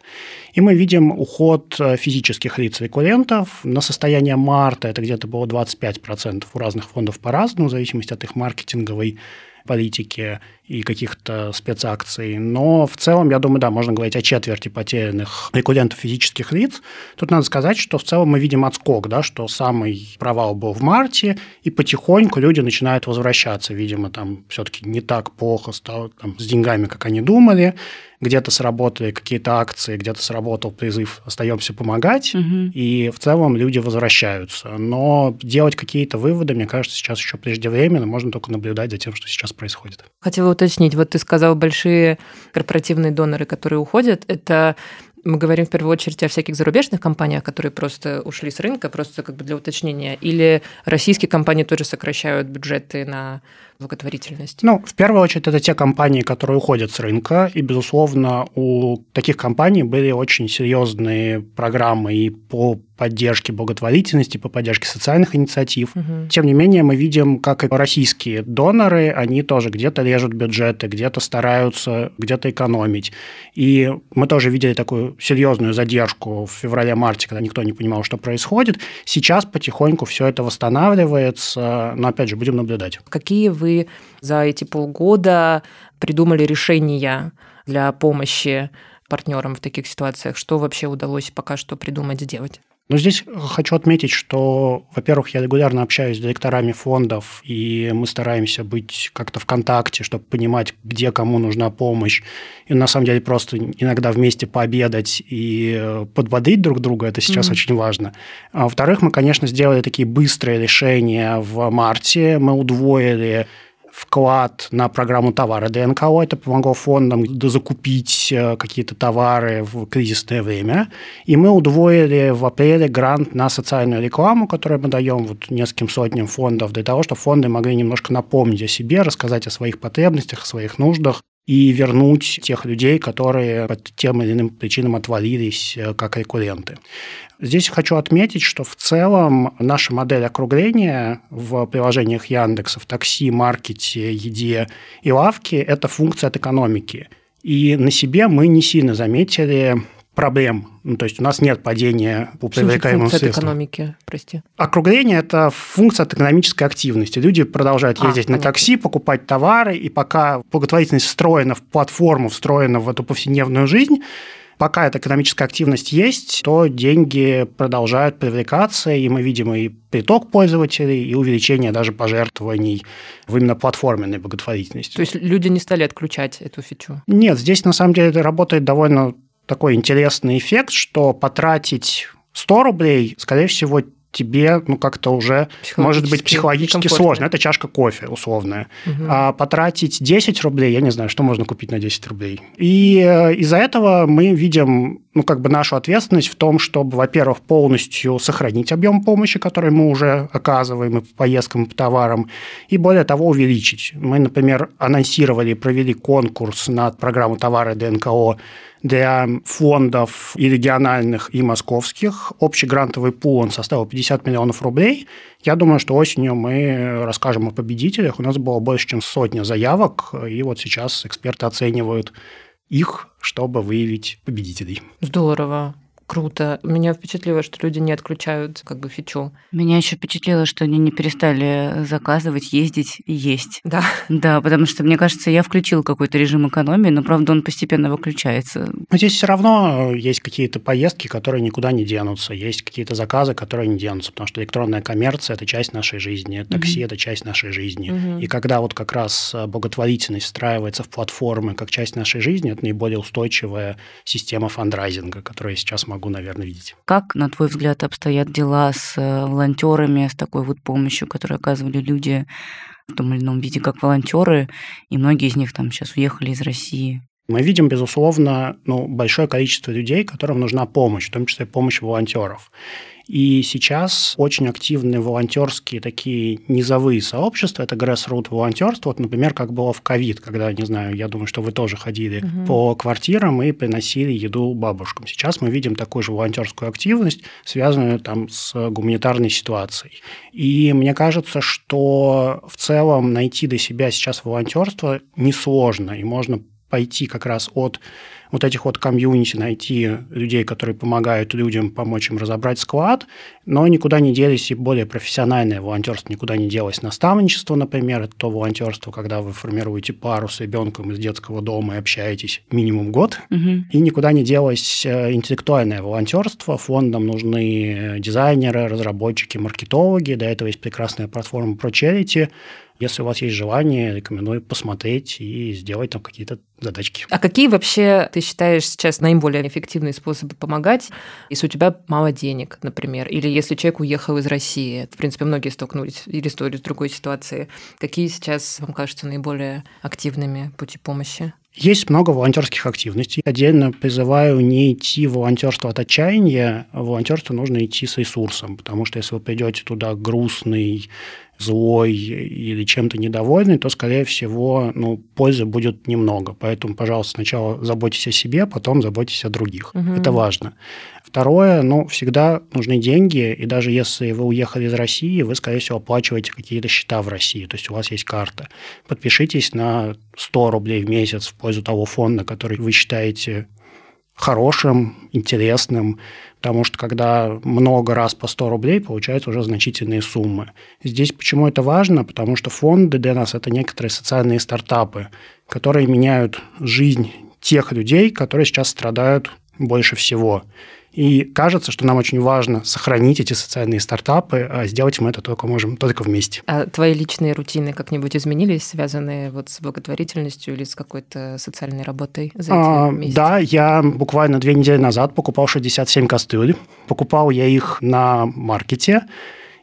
И мы видим уход физических лиц-рекуррентов. На состояние марта это где-то было 25% у разных фондов по-разному, в зависимости от их маркетинговой политики. и каких-то спецакций. Но в целом, я думаю, да, можно говорить о четверти потерянных рекуррентов физических лиц. Тут надо сказать, что в целом мы видим отскок, да, что самый провал был в марте, и потихоньку люди начинают возвращаться. Видимо, там все-таки не так плохо стало там, с деньгами, как они думали где-то сработали какие-то акции, где-то сработал призыв «остаемся помогать», угу. и в целом люди возвращаются. Но делать какие-то выводы, мне кажется, сейчас еще преждевременно, можно только наблюдать за тем, что сейчас происходит. Хотела уточнить, вот ты сказал, большие корпоративные доноры, которые уходят, это мы говорим в первую очередь о всяких зарубежных компаниях, которые просто ушли с рынка, просто как бы для уточнения, или российские компании тоже сокращают бюджеты на благотворительность? Ну, в первую очередь, это те компании, которые уходят с рынка, и, безусловно, у таких компаний были очень серьезные программы и по поддержке благотворительности, по поддержке социальных инициатив. Угу. Тем не менее, мы видим, как и российские доноры, они тоже где-то режут бюджеты, где-то стараются, где-то экономить. И мы тоже видели такую серьезную задержку в феврале-марте, когда никто не понимал, что происходит. Сейчас потихоньку все это восстанавливается, но, опять же, будем наблюдать. Какие вы вы за эти полгода придумали решения для помощи партнерам в таких ситуациях? Что вообще удалось пока что придумать, сделать? Но здесь хочу отметить, что, во-первых, я регулярно общаюсь с директорами фондов, и мы стараемся быть как-то в контакте, чтобы понимать, где кому нужна помощь. И на самом деле просто иногда вместе пообедать и подбодрить друг друга, это сейчас mm-hmm. очень важно. А во-вторых, мы, конечно, сделали такие быстрые решения в марте. Мы удвоили вклад на программу товара ДНКО. Это помогло фондам закупить э, какие-то товары в кризисное время. И мы удвоили в апреле грант на социальную рекламу, которую мы даем вот нескольким сотням фондов для того, чтобы фонды могли немножко напомнить о себе, рассказать о своих потребностях, о своих нуждах и вернуть тех людей, которые по тем или иным причинам отвалились э, как рекурренты. Здесь хочу отметить, что в целом наша модель округления в приложениях Яндекса, в такси, маркете, еде и лавке – это функция от экономики. И на себе мы не сильно заметили проблем. Ну, то есть у нас нет падения по привлекаемым средствам. Функция экономики, прости. Округление – это функция от экономической активности. Люди продолжают а, ездить а, на такси, покупать товары, и пока благотворительность встроена в платформу, встроена в эту повседневную жизнь, Пока эта экономическая активность есть, то деньги продолжают привлекаться, и мы видим и приток пользователей, и увеличение даже пожертвований в именно платформенной благотворительности. То есть люди не стали отключать эту фичу? Нет, здесь на самом деле работает довольно такой интересный эффект, что потратить 100 рублей, скорее всего, тебе, ну, как-то уже, может быть, психологически сложно. Это чашка кофе условная. Угу. А потратить 10 рублей, я не знаю, что можно купить на 10 рублей. И э, из-за этого мы видим, ну, как бы нашу ответственность в том, чтобы, во-первых, полностью сохранить объем помощи, который мы уже оказываем и по поездкам, и по товарам, и, более того, увеличить. Мы, например, анонсировали и провели конкурс на программу товары ДНКО для фондов и региональных, и московских. Общий грантовый пул он составил 50 миллионов рублей. Я думаю, что осенью мы расскажем о победителях. У нас было больше, чем сотня заявок, и вот сейчас эксперты оценивают их, чтобы выявить победителей. Здорово. Круто. Меня впечатлило, что люди не отключают как бы фичу. Меня еще впечатлило, что они не перестали заказывать, ездить и есть. Да. Да, потому что, мне кажется, я включил какой-то режим экономии, но, правда, он постепенно выключается. Но здесь все равно есть какие-то поездки, которые никуда не денутся, есть какие-то заказы, которые не денутся, потому что электронная коммерция – это часть нашей жизни, такси mm-hmm. – это часть нашей жизни. Mm-hmm. И когда вот как раз благотворительность встраивается в платформы как часть нашей жизни, это наиболее устойчивая система фандрайзинга, которую я сейчас могу могу, наверное, видеть. Как, на твой взгляд, обстоят дела с э, волонтерами, с такой вот помощью, которую оказывали люди в том или ином виде как волонтеры, и многие из них там сейчас уехали из России? Мы видим, безусловно, ну, большое количество людей, которым нужна помощь, в том числе помощь волонтеров. И сейчас очень активны волонтерские такие низовые сообщества, это grassroot волонтерство, вот, например, как было в ковид, когда, не знаю, я думаю, что вы тоже ходили угу. по квартирам и приносили еду бабушкам. Сейчас мы видим такую же волонтерскую активность, связанную там с гуманитарной ситуацией. И мне кажется, что в целом найти для себя сейчас волонтерство несложно, и можно пойти как раз от вот этих вот комьюнити, найти людей, которые помогают людям, помочь им разобрать склад, но никуда не делись и более профессиональное волонтерство, никуда не делось. Наставничество, например, это то волонтерство, когда вы формируете пару с ребенком из детского дома и общаетесь минимум год, угу. и никуда не делось э, интеллектуальное волонтерство, фондам нужны дизайнеры, разработчики, маркетологи, до этого есть прекрасная платформа про charity, если у вас есть желание, рекомендую посмотреть и сделать там какие-то задачки. А какие вообще ты считаешь сейчас наиболее эффективные способы помогать, если у тебя мало денег, например, или если человек уехал из России? В принципе, многие столкнулись или с той, или с другой ситуацией. Какие сейчас вам кажутся наиболее активными пути помощи? Есть много волонтерских активностей. Отдельно призываю не идти в волонтерство от отчаяния. В волонтерство нужно идти с ресурсом, потому что если вы придете туда грустный, злой или чем-то недовольный, то, скорее всего, ну, пользы будет немного. Поэтому, пожалуйста, сначала заботьтесь о себе, потом заботьтесь о других. Угу. Это важно. Второе, ну, всегда нужны деньги, и даже если вы уехали из России, вы, скорее всего, оплачиваете какие-то счета в России, то есть у вас есть карта. Подпишитесь на 100 рублей в месяц в пользу того фонда, который вы считаете хорошим, интересным, потому что когда много раз по 100 рублей, получаются уже значительные суммы. Здесь почему это важно? Потому что фонды для нас – это некоторые социальные стартапы, которые меняют жизнь тех людей, которые сейчас страдают больше всего. И кажется, что нам очень важно сохранить эти социальные стартапы, а сделать мы это только можем только вместе. А твои личные рутины как-нибудь изменились, связанные вот с благотворительностью или с какой-то социальной работой за эти а, месяцы? Да, я буквально две недели назад покупал 67 кастрюль. Покупал я их на маркете,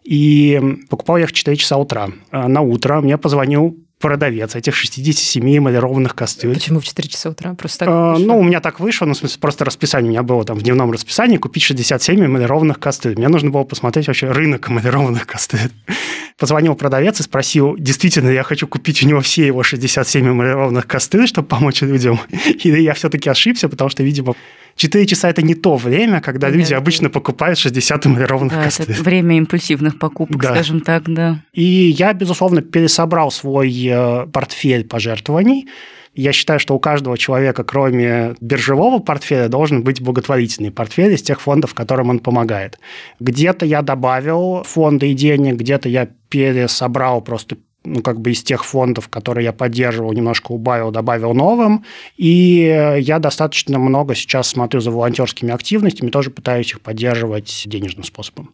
и покупал я их в 4 часа утра. А на утро мне позвонил продавец этих 67 эмалированных кастрюль. Почему в 4 часа утра? Просто так а, Ну, у меня так вышло, ну, в смысле, просто расписание у меня было там в дневном расписании купить 67 эмалированных кастрюль. Мне нужно было посмотреть вообще рынок эмалированных кастрюль. Позвонил продавец и спросил, действительно, я хочу купить у него все его 67 эмалированных кастрюль, чтобы помочь людям. Или я все-таки ошибся, потому что, видимо, 4 часа – это не то время, когда люди да, обычно покупают 60 эмалированных да, кастрюль. Это время импульсивных покупок, да. скажем так, да. И я, безусловно, пересобрал свой э, портфель пожертвований. Я считаю, что у каждого человека, кроме биржевого портфеля, должен быть благотворительный портфель из тех фондов, которым он помогает. Где-то я добавил фонды и денег, где-то я пересобрал просто ну, как бы из тех фондов, которые я поддерживал, немножко убавил, добавил новым. И я достаточно много сейчас смотрю за волонтерскими активностями, тоже пытаюсь их поддерживать денежным способом.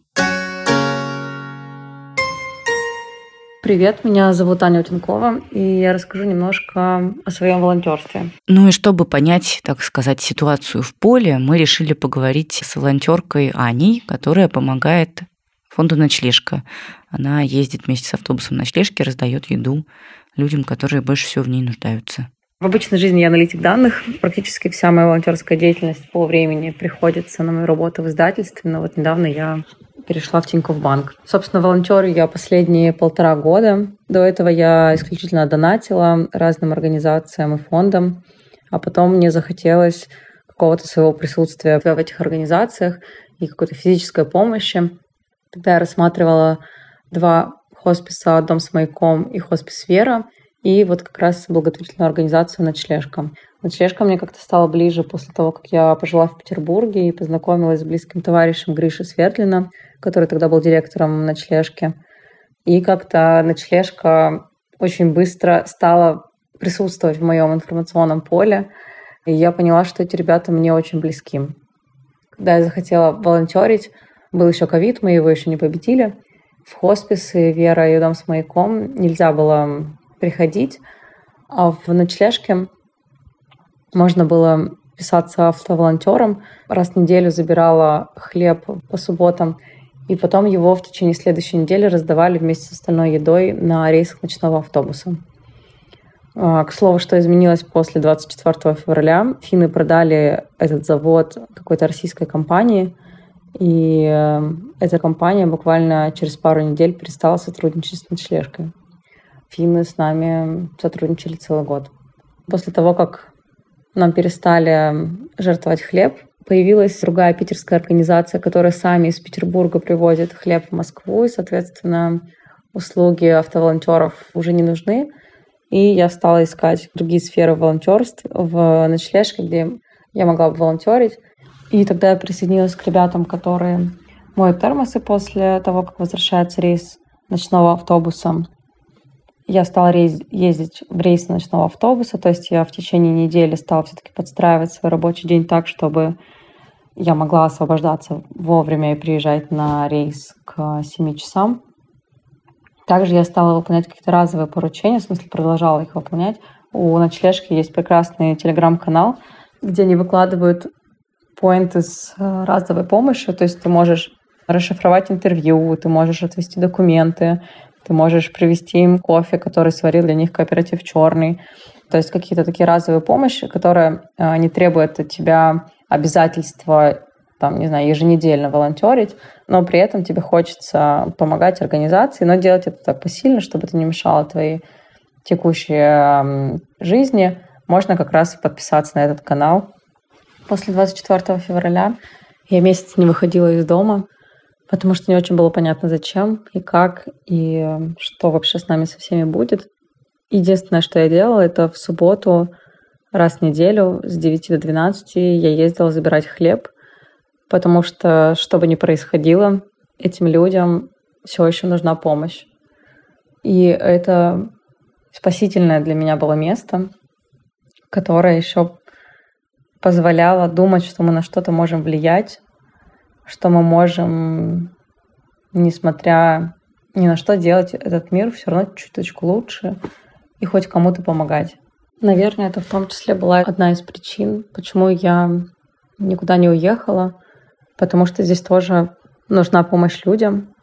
Привет, меня зовут Аня Утенкова, и я расскажу немножко о своем волонтерстве. Ну и чтобы понять, так сказать, ситуацию в поле, мы решили поговорить с волонтеркой Аней, которая помогает фонду «Ночлежка». Она ездит вместе с автобусом ночлежки, раздает еду людям, которые больше всего в ней нуждаются. В обычной жизни я аналитик данных. Практически вся моя волонтерская деятельность по времени приходится на мою работу в издательстве. Но вот недавно я перешла в Тинькофф Банк. Собственно, волонтерю я последние полтора года. До этого я исключительно донатила разным организациям и фондам. А потом мне захотелось какого-то своего присутствия в этих организациях и какой-то физической помощи. Тогда я рассматривала два хосписа «Дом с маяком» и хоспис «Вера», и вот как раз благотворительную организацию «Ночлежка». «Ночлежка» мне как-то стала ближе после того, как я пожила в Петербурге и познакомилась с близким товарищем Гришей Светлина, который тогда был директором «Ночлежки». И как-то «Ночлежка» очень быстро стала присутствовать в моем информационном поле, и я поняла, что эти ребята мне очень близки. Когда я захотела волонтерить, был еще ковид, мы его еще не победили. В хосписы Вера и дом с маяком нельзя было приходить, а в ночлежке можно было писаться автоволонтером. Раз в неделю забирала хлеб по субботам, и потом его в течение следующей недели раздавали вместе с остальной едой на рейсах ночного автобуса. А, к слову, что изменилось после 24 февраля. Финны продали этот завод какой-то российской компании, и э, эта компания буквально через пару недель перестала сотрудничать с ночлежкой. Финны с нами сотрудничали целый год. После того, как нам перестали жертвовать хлеб, появилась другая питерская организация, которая сами из Петербурга привозит хлеб в Москву, и, соответственно, услуги автоволонтеров уже не нужны. И я стала искать другие сферы волонтерств в ночлежке, где я могла бы волонтерить. И тогда я присоединилась к ребятам, которые моют термосы после того, как возвращается рейс ночного автобуса. Я стала рейс, ездить в рейс ночного автобуса, то есть я в течение недели стала все-таки подстраивать свой рабочий день так, чтобы я могла освобождаться вовремя и приезжать на рейс к 7 часам. Также я стала выполнять какие-то разовые поручения, в смысле продолжала их выполнять. У ночлежки есть прекрасный телеграм-канал, где они выкладывают поинты с э, разовой помощью, то есть ты можешь расшифровать интервью, ты можешь отвести документы, ты можешь привезти им кофе, который сварил для них кооператив черный. То есть какие-то такие разовые помощи, которые э, не требуют от тебя обязательства там, не знаю, еженедельно волонтерить, но при этом тебе хочется помогать организации, но делать это так посильно, чтобы это не мешало твоей текущей жизни, можно как раз подписаться на этот канал. После 24 февраля я месяц не выходила из дома, потому что не очень было понятно, зачем и как, и что вообще с нами со всеми будет. Единственное, что я делала, это в субботу раз в неделю с 9 до 12 я ездила забирать хлеб, потому что, что бы ни происходило, этим людям все еще нужна помощь. И это спасительное для меня было место, которое еще позволяло думать, что мы на что-то можем влиять, что мы можем, несмотря ни на что, делать этот мир все равно чуточку лучше и хоть кому-то помогать. Наверное, это в том числе была одна из причин, почему я никуда не уехала, потому что здесь тоже нужна помощь людям.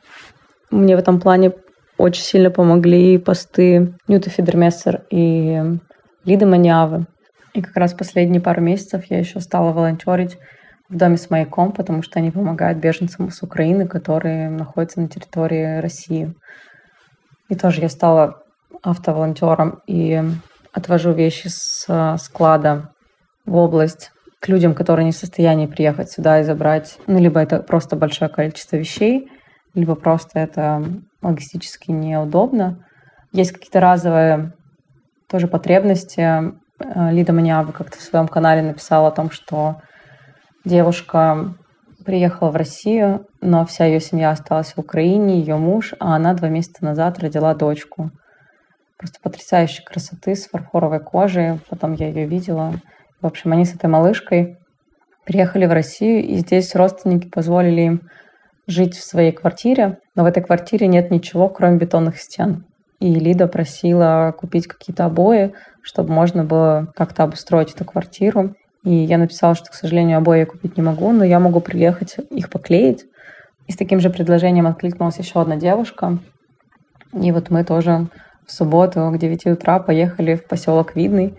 Мне в этом плане очень сильно помогли посты Ньюта Фидермессер и Лиды Маниавы. И как раз последние пару месяцев я еще стала волонтерить в доме с маяком, потому что они помогают беженцам с Украины, которые находятся на территории России. И тоже я стала автоволонтером и отвожу вещи с э, склада в область к людям, которые не в состоянии приехать сюда и забрать. Ну, либо это просто большое количество вещей, либо просто это логистически неудобно. Есть какие-то разовые тоже потребности. Э, Лида Маниава как-то в своем канале написала о том, что девушка приехала в Россию, но вся ее семья осталась в Украине, ее муж, а она два месяца назад родила дочку просто потрясающей красоты с фарфоровой кожей. Потом я ее видела. В общем, они с этой малышкой приехали в Россию, и здесь родственники позволили им жить в своей квартире, но в этой квартире нет ничего, кроме бетонных стен. И Лида просила купить какие-то обои, чтобы можно было как-то обустроить эту квартиру. И я написала, что, к сожалению, обои я купить не могу, но я могу приехать их поклеить. И с таким же предложением откликнулась еще одна девушка. И вот мы тоже в субботу к 9 утра поехали в поселок Видный,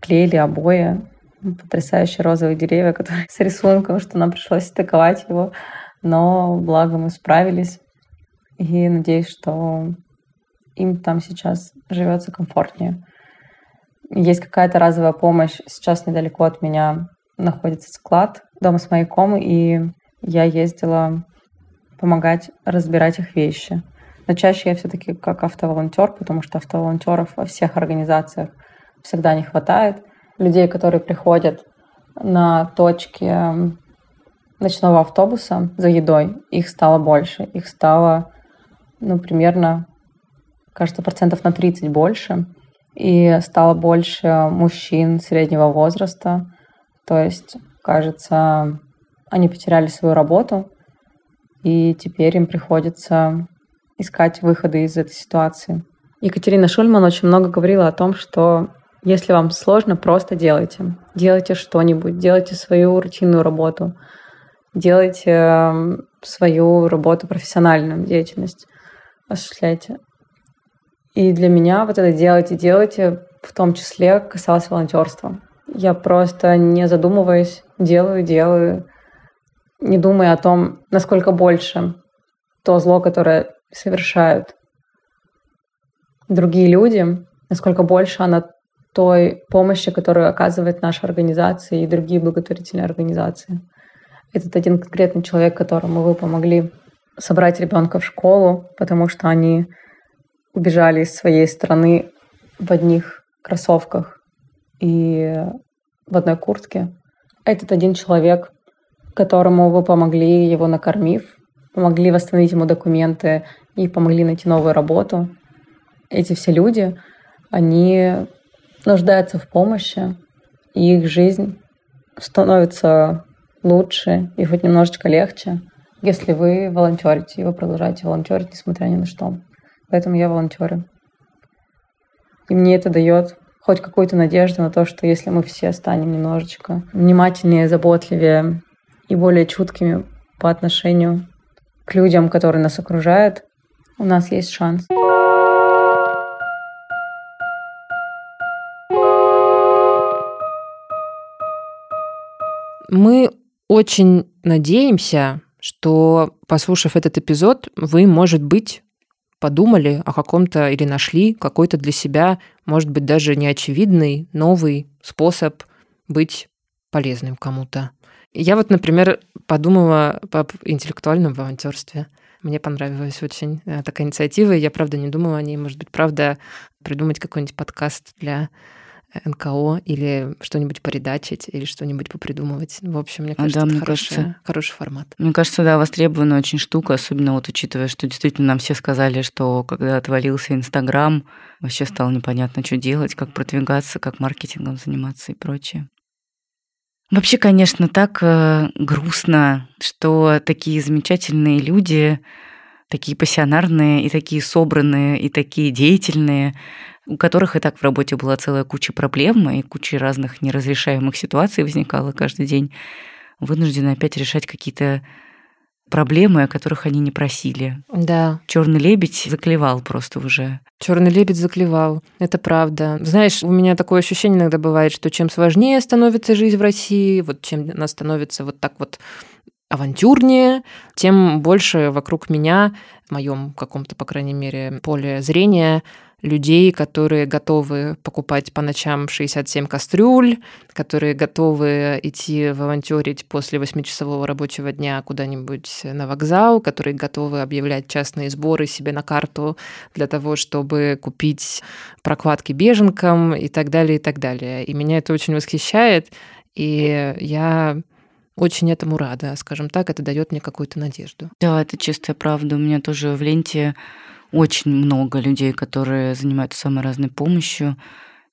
клеили обои, потрясающие розовые деревья, которые с рисунком, что нам пришлось стыковать его, но благо мы справились. И надеюсь, что им там сейчас живется комфортнее. Есть какая-то разовая помощь. Сейчас недалеко от меня находится склад дома с маяком, и я ездила помогать разбирать их вещи. Но чаще я все-таки как автоволонтер, потому что автоволонтеров во всех организациях всегда не хватает. Людей, которые приходят на точки ночного автобуса за едой, их стало больше. Их стало, ну, примерно, кажется, процентов на 30 больше. И стало больше мужчин среднего возраста. То есть, кажется, они потеряли свою работу, и теперь им приходится искать выходы из этой ситуации. Екатерина Шульман очень много говорила о том, что если вам сложно, просто делайте. Делайте что-нибудь, делайте свою рутинную работу, делайте эм, свою работу, профессиональную деятельность, осуществляйте. И для меня вот это делайте, делайте, в том числе касалось волонтерства. Я просто не задумываясь делаю, делаю, не думая о том, насколько больше то зло, которое совершают другие люди, насколько больше она той помощи, которую оказывает наша организация и другие благотворительные организации. Этот один конкретный человек, которому вы помогли собрать ребенка в школу, потому что они убежали из своей страны в одних кроссовках и в одной куртке. Этот один человек, которому вы помогли, его накормив, помогли восстановить ему документы и помогли найти новую работу. Эти все люди, они нуждаются в помощи, и их жизнь становится лучше и хоть немножечко легче, если вы волонтерите, и вы продолжаете волонтерить, несмотря ни на что. Поэтому я волонтерю. И мне это дает хоть какую-то надежду на то, что если мы все станем немножечко внимательнее, заботливее и более чуткими по отношению к людям, которые нас окружают, у нас есть шанс. Мы очень надеемся, что, послушав этот эпизод, вы, может быть, подумали о каком-то или нашли какой-то для себя, может быть, даже неочевидный, новый способ быть полезным кому-то. Я вот, например, подумала об интеллектуальном волонтерстве. Мне понравилась очень э, такая инициатива. Я, правда, не думала о ней. Может быть, правда, придумать какой-нибудь подкаст для НКО или что-нибудь поредачить или что-нибудь попридумывать. В общем, мне кажется, а, да, мне хороший, кажется, хороший формат. Мне кажется, да, востребованная очень штука, особенно вот учитывая, что действительно нам все сказали, что когда отвалился Инстаграм, вообще стало непонятно, что делать, как продвигаться, как маркетингом заниматься и прочее. Вообще, конечно, так э, грустно, что такие замечательные люди, такие пассионарные и такие собранные и такие деятельные у которых и так в работе была целая куча проблем и куча разных неразрешаемых ситуаций возникала каждый день, вынуждены опять решать какие-то проблемы, о которых они не просили. Да. Черный лебедь заклевал просто уже. Черный лебедь заклевал. Это правда. Знаешь, у меня такое ощущение иногда бывает, что чем сложнее становится жизнь в России, вот чем она становится вот так вот авантюрнее, тем больше вокруг меня, в моем каком-то, по крайней мере, поле зрения, людей, которые готовы покупать по ночам 67 кастрюль, которые готовы идти волонтерить после восьмичасового рабочего дня куда-нибудь на вокзал, которые готовы объявлять частные сборы себе на карту для того, чтобы купить прокладки беженкам и так далее, и так далее. И меня это очень восхищает, и я очень этому рада, скажем так, это дает мне какую-то надежду. Да, это чистая правда. У меня тоже в ленте очень много людей, которые занимаются самой разной помощью.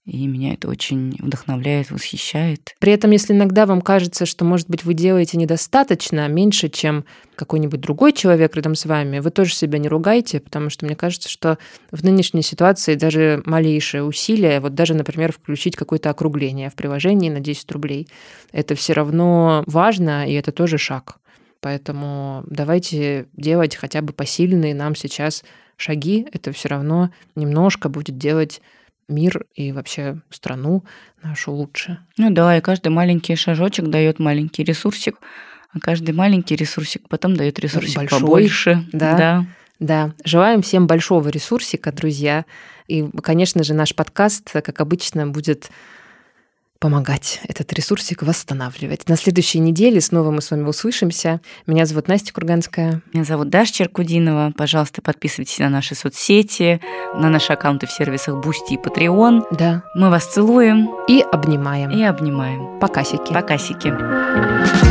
И меня это очень вдохновляет, восхищает. При этом, если иногда вам кажется, что, может быть, вы делаете недостаточно, меньше, чем какой-нибудь другой человек рядом с вами, вы тоже себя не ругайте, потому что мне кажется, что в нынешней ситуации даже малейшее усилие, вот даже, например, включить какое-то округление в приложении на 10 рублей, это все равно важно, и это тоже шаг. Поэтому давайте делать хотя бы посильные нам сейчас шаги, это все равно немножко будет делать мир и вообще страну нашу лучше. Ну да, и каждый маленький шажочек дает маленький ресурсик, а каждый маленький ресурсик потом дает ресурсик Большой, побольше. Да, да. Да. Желаем всем большого ресурсика, друзья. И, конечно же, наш подкаст, как обычно, будет помогать этот ресурсик восстанавливать. На следующей неделе снова мы с вами услышимся. Меня зовут Настя Курганская. Меня зовут Даша Черкудинова. Пожалуйста, подписывайтесь на наши соцсети, на наши аккаунты в сервисах Boosty и Patreon. Да. Мы вас целуем. И обнимаем. И обнимаем. Покасики. Покасики.